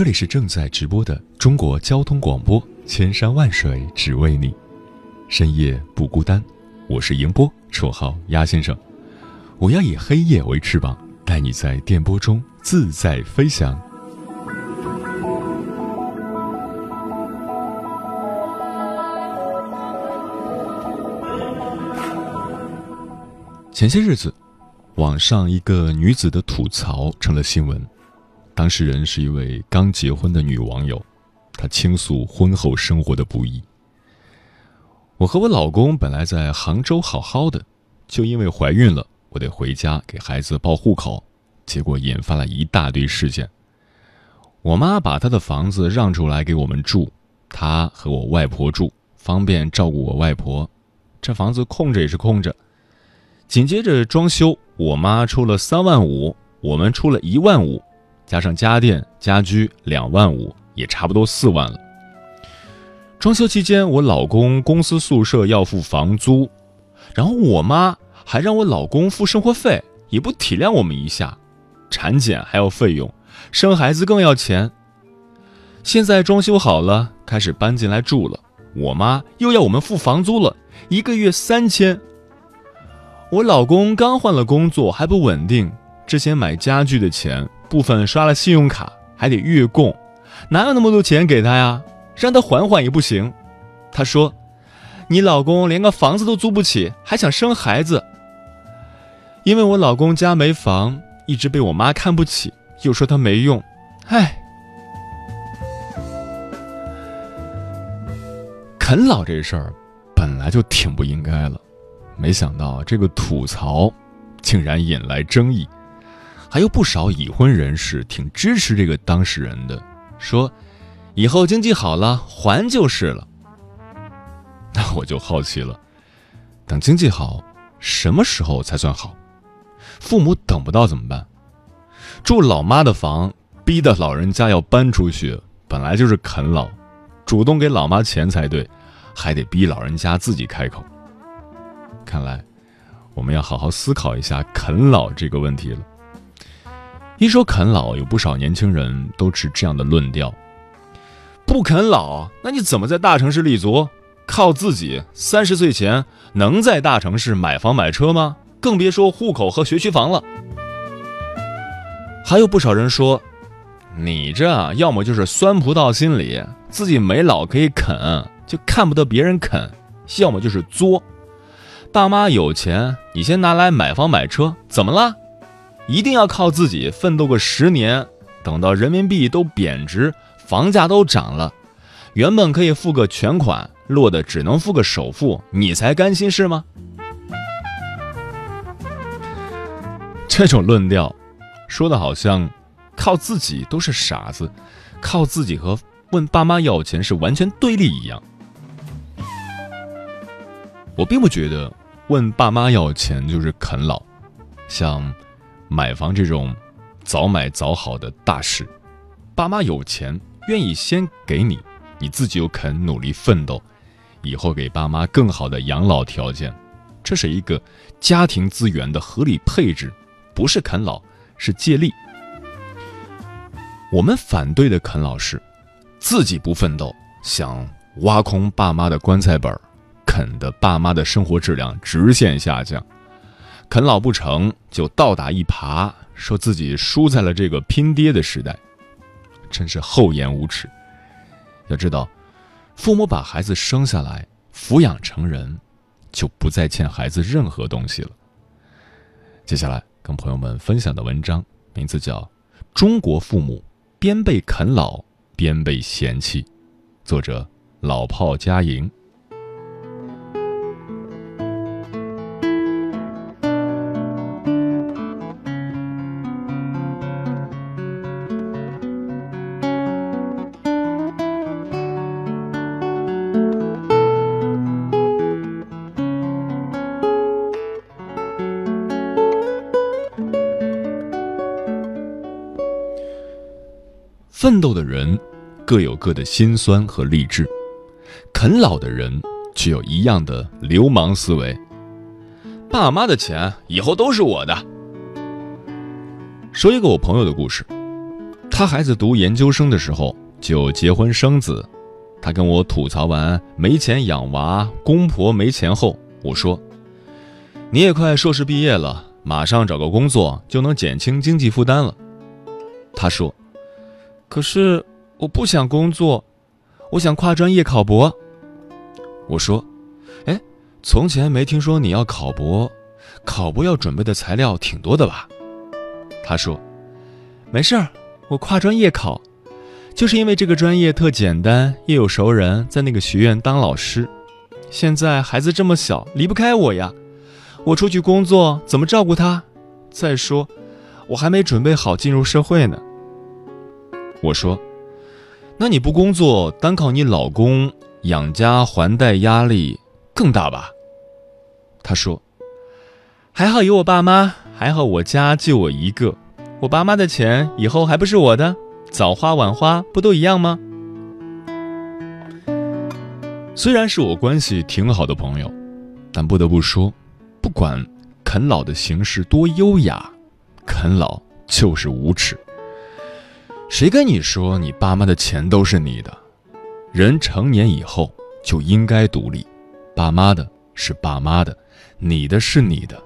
这里是正在直播的中国交通广播，千山万水只为你，深夜不孤单。我是迎波，绰号鸭先生。我要以黑夜为翅膀，带你在电波中自在飞翔。前些日子，网上一个女子的吐槽成了新闻。当事人是一位刚结婚的女网友，她倾诉婚后生活的不易。我和我老公本来在杭州好好的，就因为怀孕了，我得回家给孩子报户口，结果引发了一大堆事件。我妈把她的房子让出来给我们住，她和我外婆住，方便照顾我外婆。这房子空着也是空着。紧接着装修，我妈出了三万五，我们出了一万五。加上家电家居两万五，也差不多四万了。装修期间，我老公公司宿舍要付房租，然后我妈还让我老公付生活费，也不体谅我们一下。产检还要费用，生孩子更要钱。现在装修好了，开始搬进来住了，我妈又要我们付房租了，一个月三千。我老公刚换了工作，还不稳定，之前买家具的钱。部分刷了信用卡，还得月供，哪有那么多钱给他呀？让他缓缓也不行。他说：“你老公连个房子都租不起，还想生孩子。”因为我老公家没房，一直被我妈看不起，又说他没用。唉，啃老这事儿本来就挺不应该了，没想到这个吐槽竟然引来争议。还有不少已婚人士挺支持这个当事人的，说以后经济好了还就是了。那我就好奇了，等经济好，什么时候才算好？父母等不到怎么办？住老妈的房，逼得老人家要搬出去，本来就是啃老，主动给老妈钱才对，还得逼老人家自己开口。看来我们要好好思考一下啃老这个问题了。一说啃老，有不少年轻人都持这样的论调：不啃老，那你怎么在大城市立足？靠自己，三十岁前能在大城市买房买车吗？更别说户口和学区房了。还有不少人说，你这要么就是酸葡萄心理，自己没老可以啃，就看不得别人啃；要么就是作，爸妈有钱，你先拿来买房买车，怎么了？一定要靠自己奋斗个十年，等到人民币都贬值，房价都涨了，原本可以付个全款，落的只能付个首付，你才甘心是吗？这种论调，说的好像靠自己都是傻子，靠自己和问爸妈要钱是完全对立一样。我并不觉得问爸妈要钱就是啃老，像。买房这种早买早好的大事，爸妈有钱愿意先给你，你自己又肯努力奋斗，以后给爸妈更好的养老条件，这是一个家庭资源的合理配置，不是啃老，是借力。我们反对的啃老是自己不奋斗，想挖空爸妈的棺材本，啃的爸妈的生活质量直线下降。啃老不成就倒打一耙，说自己输在了这个拼爹的时代，真是厚颜无耻。要知道，父母把孩子生下来，抚养成人，就不再欠孩子任何东西了。接下来跟朋友们分享的文章名字叫《中国父母边被啃老边被嫌弃》，作者老炮佳莹。奋斗的人各有各的辛酸和励志，啃老的人却有一样的流氓思维。爸妈的钱以后都是我的。说一个我朋友的故事，他孩子读研究生的时候就结婚生子，他跟我吐槽完没钱养娃、公婆没钱后，我说：“你也快硕士毕业了，马上找个工作就能减轻经济负担了。”他说。可是我不想工作，我想跨专业考博。我说：“哎，从前没听说你要考博，考博要准备的材料挺多的吧？”他说：“没事儿，我跨专业考，就是因为这个专业特简单，又有熟人在那个学院当老师。现在孩子这么小，离不开我呀，我出去工作怎么照顾他？再说，我还没准备好进入社会呢。”我说：“那你不工作，单靠你老公养家还贷压力更大吧？”他说：“还好有我爸妈，还好我家就我一个，我爸妈的钱以后还不是我的，早花晚花不都一样吗？”虽然是我关系挺好的朋友，但不得不说，不管啃老的形式多优雅，啃老就是无耻。谁跟你说你爸妈的钱都是你的？人成年以后就应该独立，爸妈的是爸妈的，你的是你的。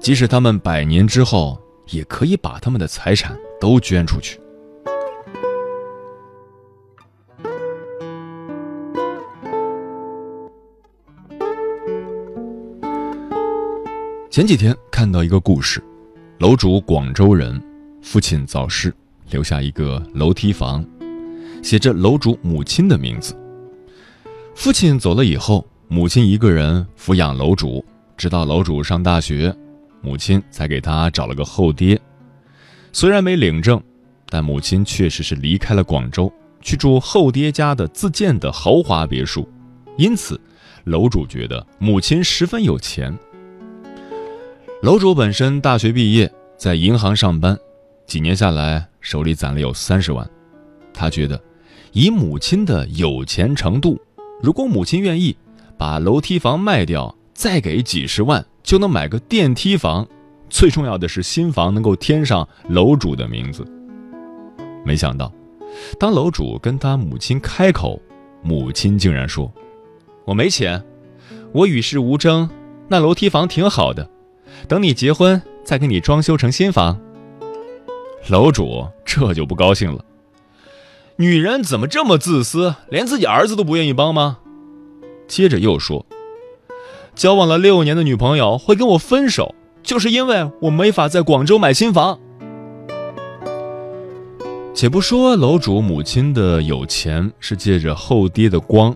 即使他们百年之后，也可以把他们的财产都捐出去。前几天看到一个故事，楼主广州人，父亲早逝。留下一个楼梯房，写着楼主母亲的名字。父亲走了以后，母亲一个人抚养楼主，直到楼主上大学，母亲才给他找了个后爹。虽然没领证，但母亲确实是离开了广州，去住后爹家的自建的豪华别墅。因此，楼主觉得母亲十分有钱。楼主本身大学毕业，在银行上班，几年下来。手里攒了有三十万，他觉得，以母亲的有钱程度，如果母亲愿意把楼梯房卖掉，再给几十万，就能买个电梯房。最重要的是，新房能够添上楼主的名字。没想到，当楼主跟他母亲开口，母亲竟然说：“我没钱，我与世无争，那楼梯房挺好的，等你结婚再给你装修成新房。”楼主这就不高兴了。女人怎么这么自私，连自己儿子都不愿意帮吗？接着又说，交往了六年的女朋友会跟我分手，就是因为我没法在广州买新房。且不说楼主母亲的有钱是借着后爹的光，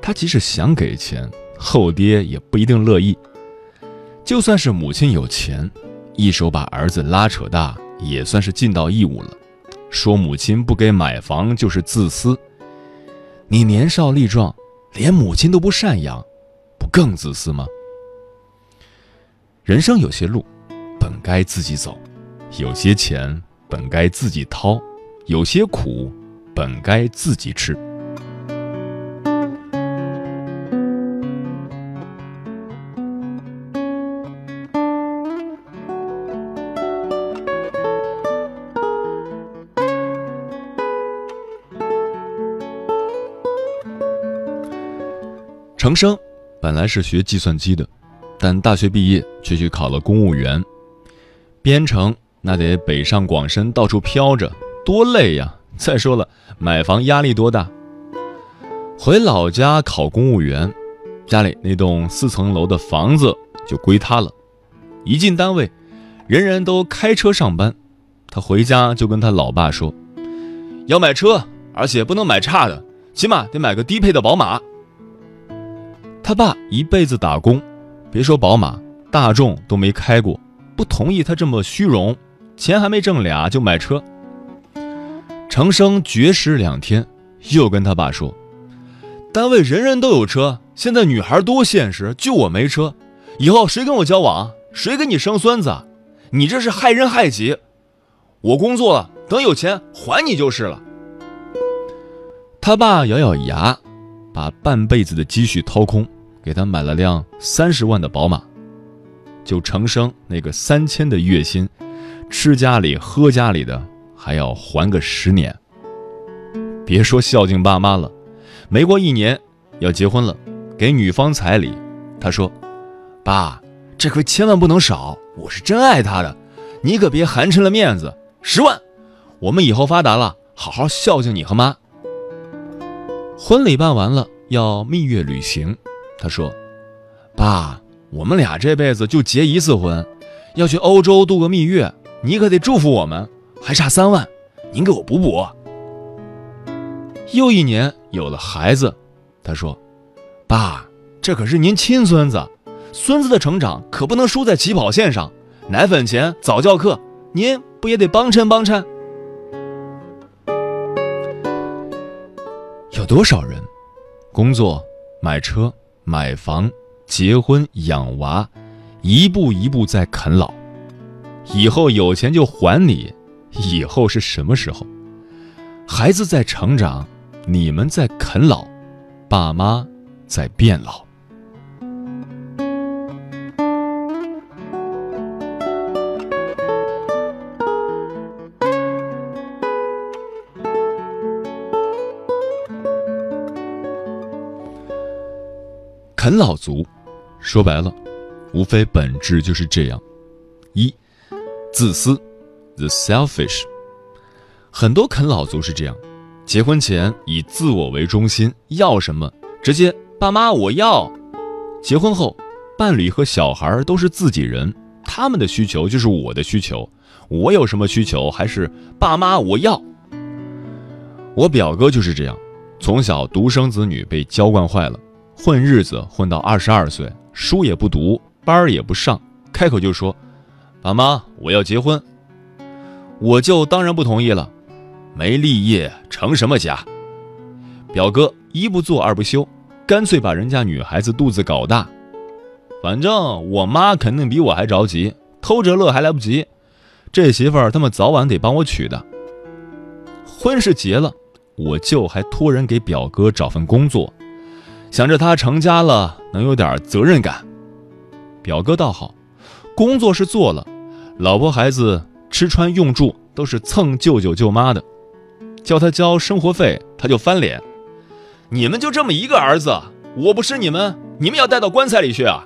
他即使想给钱，后爹也不一定乐意。就算是母亲有钱，一手把儿子拉扯大。也算是尽到义务了。说母亲不给买房就是自私，你年少力壮，连母亲都不赡养，不更自私吗？人生有些路，本该自己走；有些钱，本该自己掏；有些苦，本该自己吃。程生本来是学计算机的，但大学毕业却去考了公务员。编程那得北上广深到处飘着，多累呀！再说了，买房压力多大？回老家考公务员，家里那栋四层楼的房子就归他了。一进单位，人人都开车上班，他回家就跟他老爸说：“要买车，而且不能买差的，起码得买个低配的宝马。”他爸一辈子打工，别说宝马，大众都没开过，不同意他这么虚荣，钱还没挣俩就买车。程生绝食两天，又跟他爸说：“单位人人都有车，现在女孩多现实，就我没车，以后谁跟我交往，谁给你生孙子？你这是害人害己。我工作了，等有钱还你就是了。”他爸咬咬牙。把半辈子的积蓄掏空，给他买了辆三十万的宝马，就程生那个三千的月薪，吃家里喝家里的，还要还个十年。别说孝敬爸妈了，没过一年要结婚了，给女方彩礼，他说：“爸，这可千万不能少，我是真爱她的，你可别寒碜了面子。十万，我们以后发达了，好好孝敬你和妈。”婚礼办完了，要蜜月旅行。他说：“爸，我们俩这辈子就结一次婚，要去欧洲度个蜜月，你可得祝福我们。还差三万，您给我补补。”又一年有了孩子，他说：“爸，这可是您亲孙子，孙子的成长可不能输在起跑线上。奶粉钱、早教课，您不也得帮衬帮衬？”有多少人，工作、买车、买房、结婚、养娃，一步一步在啃老。以后有钱就还你，以后是什么时候？孩子在成长，你们在啃老，爸妈在变老。啃老族，说白了，无非本质就是这样：一，自私，the selfish。很多啃老族是这样，结婚前以自我为中心，要什么？直接爸妈我要；结婚后，伴侣和小孩都是自己人，他们的需求就是我的需求，我有什么需求还是爸妈我要。我表哥就是这样，从小独生子女被娇惯坏了。混日子混到二十二岁，书也不读，班也不上，开口就说：“爸妈，我要结婚。”我舅当然不同意了，没立业成什么家？表哥一不做二不休，干脆把人家女孩子肚子搞大。反正我妈肯定比我还着急，偷着乐还来不及。这媳妇儿他们早晚得帮我娶的。婚是结了，我舅还托人给表哥找份工作。想着他成家了能有点责任感，表哥倒好，工作是做了，老婆孩子吃穿用住都是蹭舅舅舅妈的，叫他交生活费他就翻脸，你们就这么一个儿子，我不是你们，你们要带到棺材里去啊！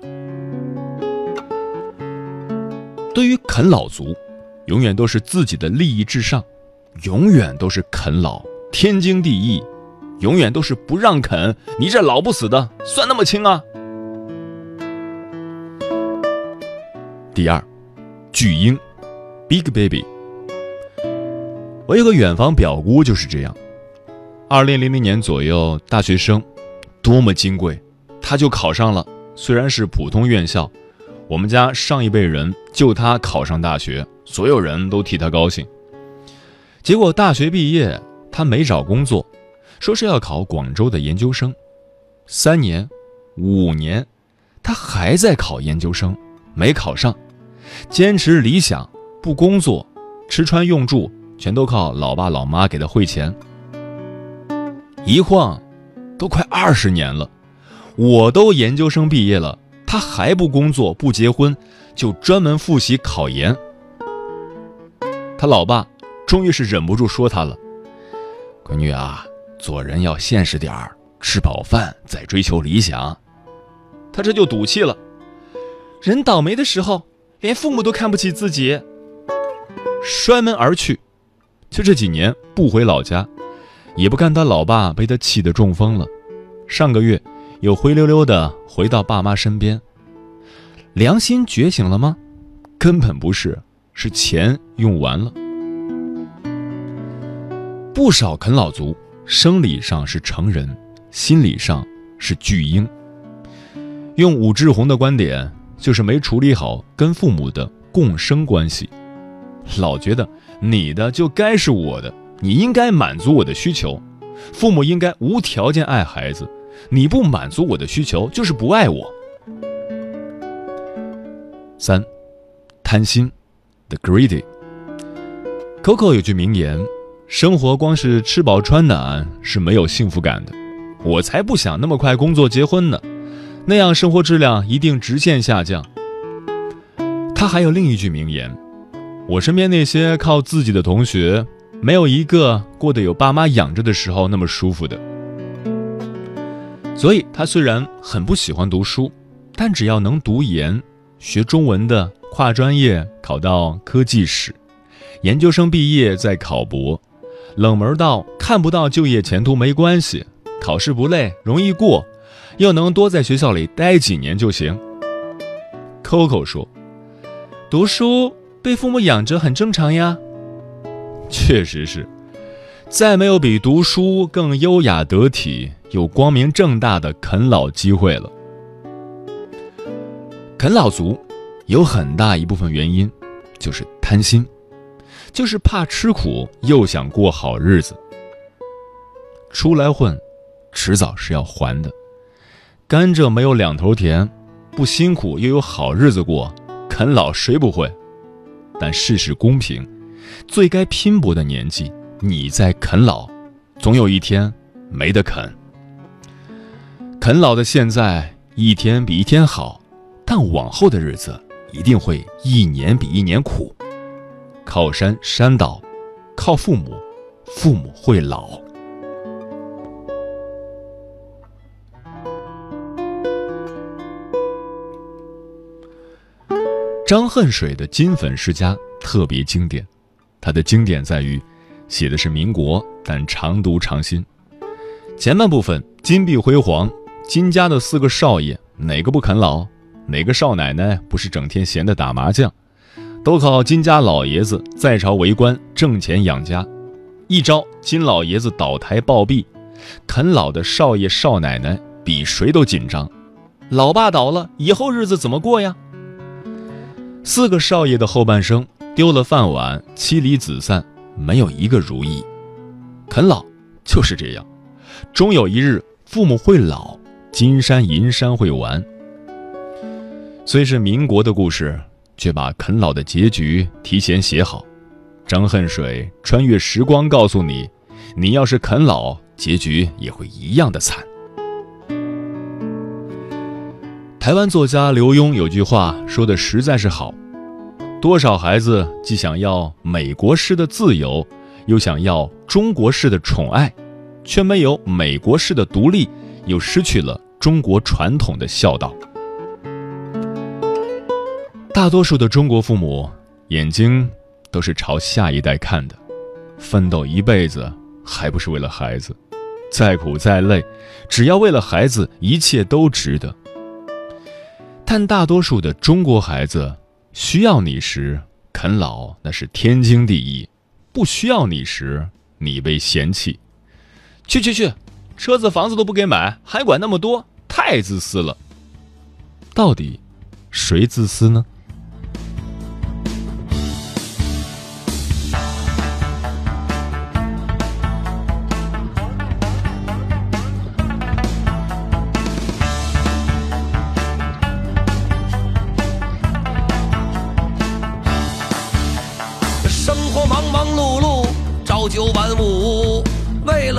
对于啃老族，永远都是自己的利益至上，永远都是啃老天经地义。永远都是不让啃，你这老不死的算那么轻啊？第二，巨婴，Big Baby。我有个远房表姑就是这样，二零零零年左右，大学生，多么金贵，她就考上了，虽然是普通院校，我们家上一辈人就她考上大学，所有人都替她高兴。结果大学毕业，她没找工作。说是要考广州的研究生，三年、五年，他还在考研究生，没考上，坚持理想，不工作，吃穿用住全都靠老爸老妈给他汇钱。一晃，都快二十年了，我都研究生毕业了，他还不工作不结婚，就专门复习考研。他老爸终于是忍不住说他了：“闺女啊。”做人要现实点儿，吃饱饭再追求理想。他这就赌气了。人倒霉的时候，连父母都看不起自己，摔门而去。就这几年不回老家，也不看他老爸被他气得中风了，上个月又灰溜溜的回到爸妈身边。良心觉醒了吗？根本不是，是钱用完了。不少啃老族生理上是成人，心理上是巨婴。用武志红的观点，就是没处理好跟父母的共生关系，老觉得你的就该是我的，你应该满足我的需求，父母应该无条件爱孩子，你不满足我的需求就是不爱我。三，贪心，the greedy。Coco 有句名言。生活光是吃饱穿暖是没有幸福感的，我才不想那么快工作结婚呢，那样生活质量一定直线下降。他还有另一句名言：我身边那些靠自己的同学，没有一个过得有爸妈养着的时候那么舒服的。所以，他虽然很不喜欢读书，但只要能读研、学中文的，跨专业考到科技史，研究生毕业再考博。冷门到看不到就业前途没关系，考试不累，容易过，又能多在学校里待几年就行。Coco 说：“读书被父母养着很正常呀。”确实是，再没有比读书更优雅得体、又光明正大的啃老机会了。啃老族有很大一部分原因就是贪心。就是怕吃苦，又想过好日子。出来混，迟早是要还的。甘蔗没有两头甜，不辛苦又有好日子过，啃老谁不会？但世事公平，最该拼搏的年纪，你在啃老，总有一天没得啃。啃老的现在一天比一天好，但往后的日子一定会一年比一年苦。靠山山倒，靠父母，父母会老。张恨水的《金粉世家》特别经典，它的经典在于写的是民国，但常读常新。前半部分金碧辉煌，金家的四个少爷哪个不啃老？哪个少奶奶不是整天闲的打麻将？都靠金家老爷子在朝为官挣钱养家，一朝金老爷子倒台暴毙，啃老的少爷少奶奶比谁都紧张。老爸倒了，以后日子怎么过呀？四个少爷的后半生丢了饭碗，妻离子散，没有一个如意。啃老就是这样，终有一日父母会老，金山银山会完。虽是民国的故事。却把啃老的结局提前写好，张恨水穿越时光告诉你：你要是啃老，结局也会一样的惨。台湾作家刘墉有句话说的实在是好：多少孩子既想要美国式的自由，又想要中国式的宠爱，却没有美国式的独立，又失去了中国传统的孝道。大多数的中国父母眼睛都是朝下一代看的，奋斗一辈子还不是为了孩子？再苦再累，只要为了孩子，一切都值得。但大多数的中国孩子需要你时啃老那是天经地义，不需要你时你被嫌弃。去去去，车子房子都不给买，还管那么多，太自私了。到底谁自私呢？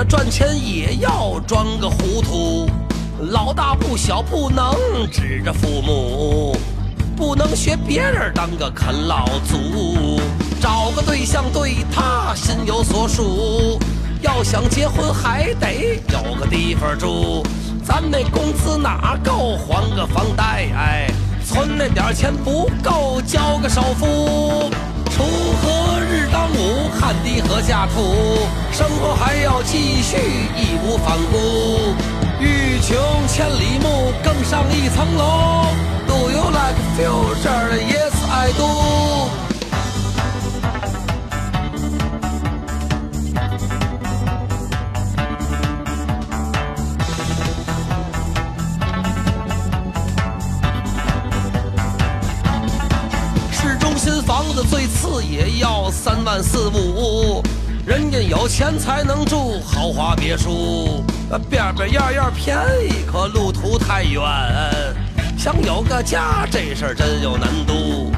赚钱也要装个糊涂。老大不小，不能指着父母，不能学别人当个啃老族。找个对象对他心有所属，要想结婚还得有个地方住。咱那工资哪够还个房贷？哎，存那点钱不够交个首付。锄禾日当午，汗滴禾下土，生活还要继续，义无反顾。欲穷千里目，更上一层楼。Do you like future? Yes, I do. 房子最次也要三万四五，人家有钱才能住豪华别墅，呃边边样样便宜，可路途太远，想有个家这事儿真有难度。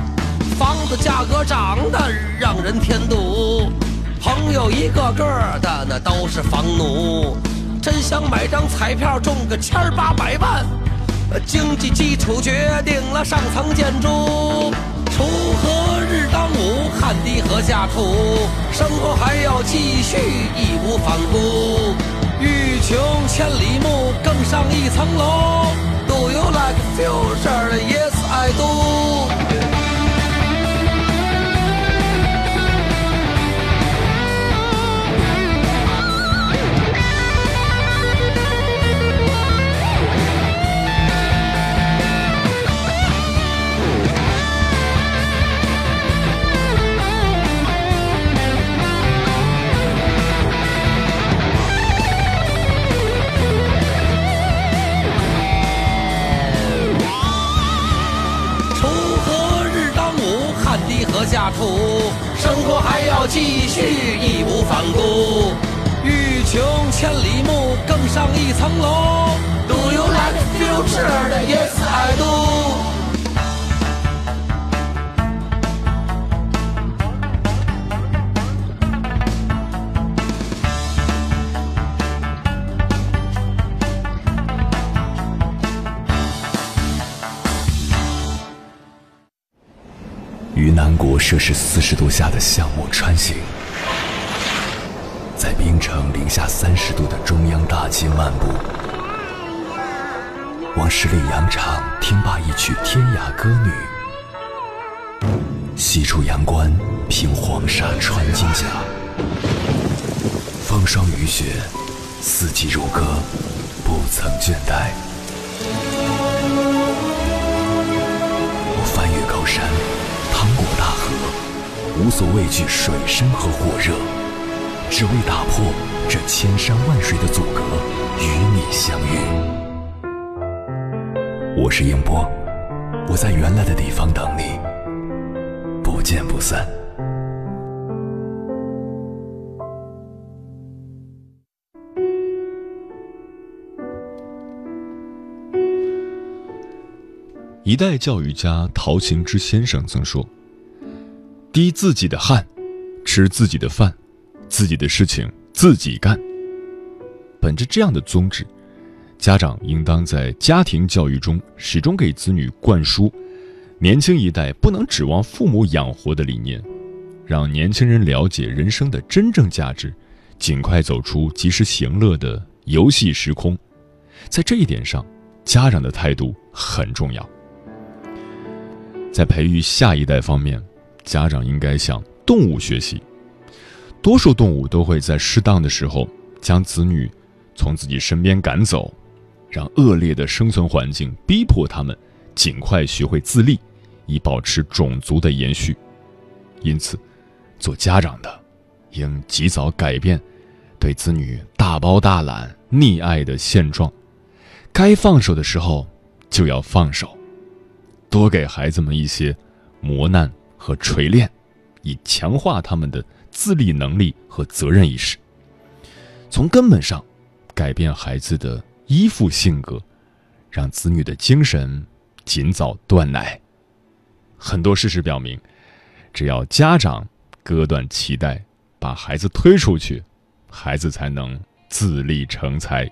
房子价格涨得让人添堵，朋友一个个的那都是房奴，真想买张彩票中个千八百万。经济基础决定了上层建筑，锄禾日当午，汗滴禾下土，生活还要继续，义无反顾。欲穷千里目，更上一层楼。Do you like future? Yes, I do. 去，义无反顾。欲穷千里目，更上一层楼。Do you like future? Yes, I do. 于南国摄氏四十度下的项目穿行，在冰城零下三十度的中央大街漫步，往十里洋场听罢一曲天涯歌女，西出阳关凭黄沙穿金甲，风霜雨雪，四季如歌，不曾倦怠。我翻越高山。趟过大河，无所畏惧水深和火热，只为打破这千山万水的阻隔，与你相遇。我是英波，我在原来的地方等你，不见不散。一代教育家陶行知先生曾说：“滴自己的汗，吃自己的饭，自己的事情自己干。”本着这样的宗旨，家长应当在家庭教育中始终给子女灌输年轻一代不能指望父母养活的理念，让年轻人了解人生的真正价值，尽快走出及时行乐的游戏时空。在这一点上，家长的态度很重要。在培育下一代方面，家长应该向动物学习。多数动物都会在适当的时候将子女从自己身边赶走，让恶劣的生存环境逼迫他们尽快学会自立，以保持种族的延续。因此，做家长的应及早改变对子女大包大揽、溺爱的现状，该放手的时候就要放手。多给孩子们一些磨难和锤炼，以强化他们的自立能力和责任意识。从根本上改变孩子的依附性格，让子女的精神尽早断奶。很多事实表明，只要家长割断脐带，把孩子推出去，孩子才能自立成才。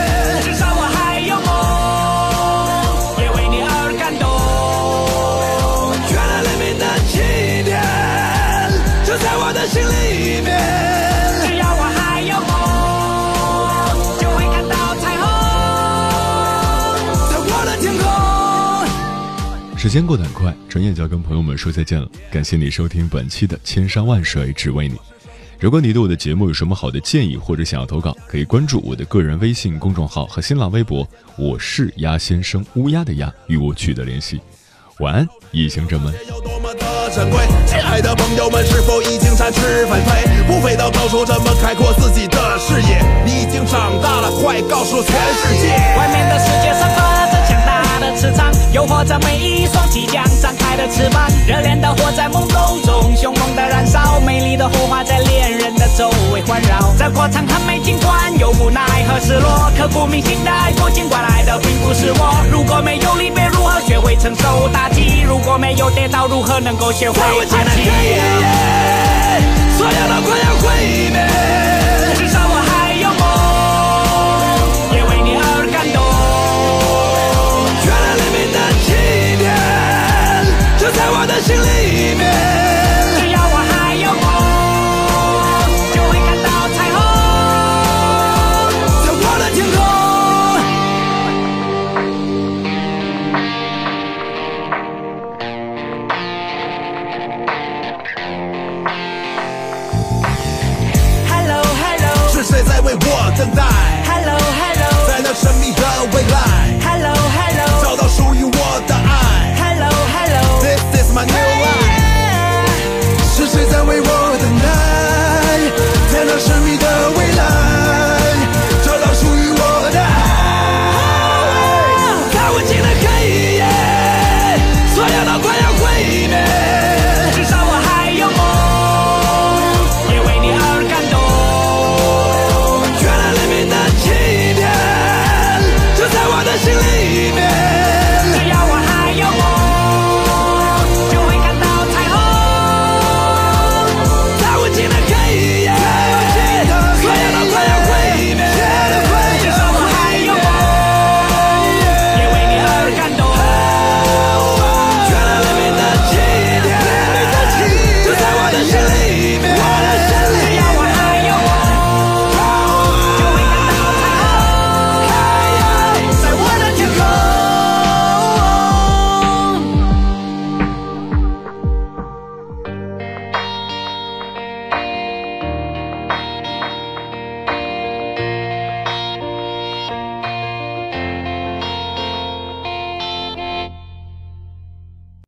间过得很快，转眼就要跟朋友们说再见了。感谢你收听本期的《千山万水只为你》。如果你对我的节目有什么好的建议，或者想要投稿，可以关注我的个人微信公众号和新浪微博，我是鸭先生，乌鸦的鸭，与我取得联系。晚安，异行者们。有多么的珍贵。亲爱的朋友们，是否已经展翅纷飞？不飞到高处，怎么开阔自己的视野？你已经长大了，快告诉全世界！外面的世界散发磁场，诱惑着每一双即将张开的翅膀。热恋的火在懵懂中凶猛的燃烧，美丽的火花在恋人的周围环绕。这过程很美，尽管有无奈和失落，刻骨铭心的爱过，尽管爱的并不是我。如果没有离别，如何学会承受打击？如果没有跌倒，如何能够学会在无尽爬起？所有的快要毁灭。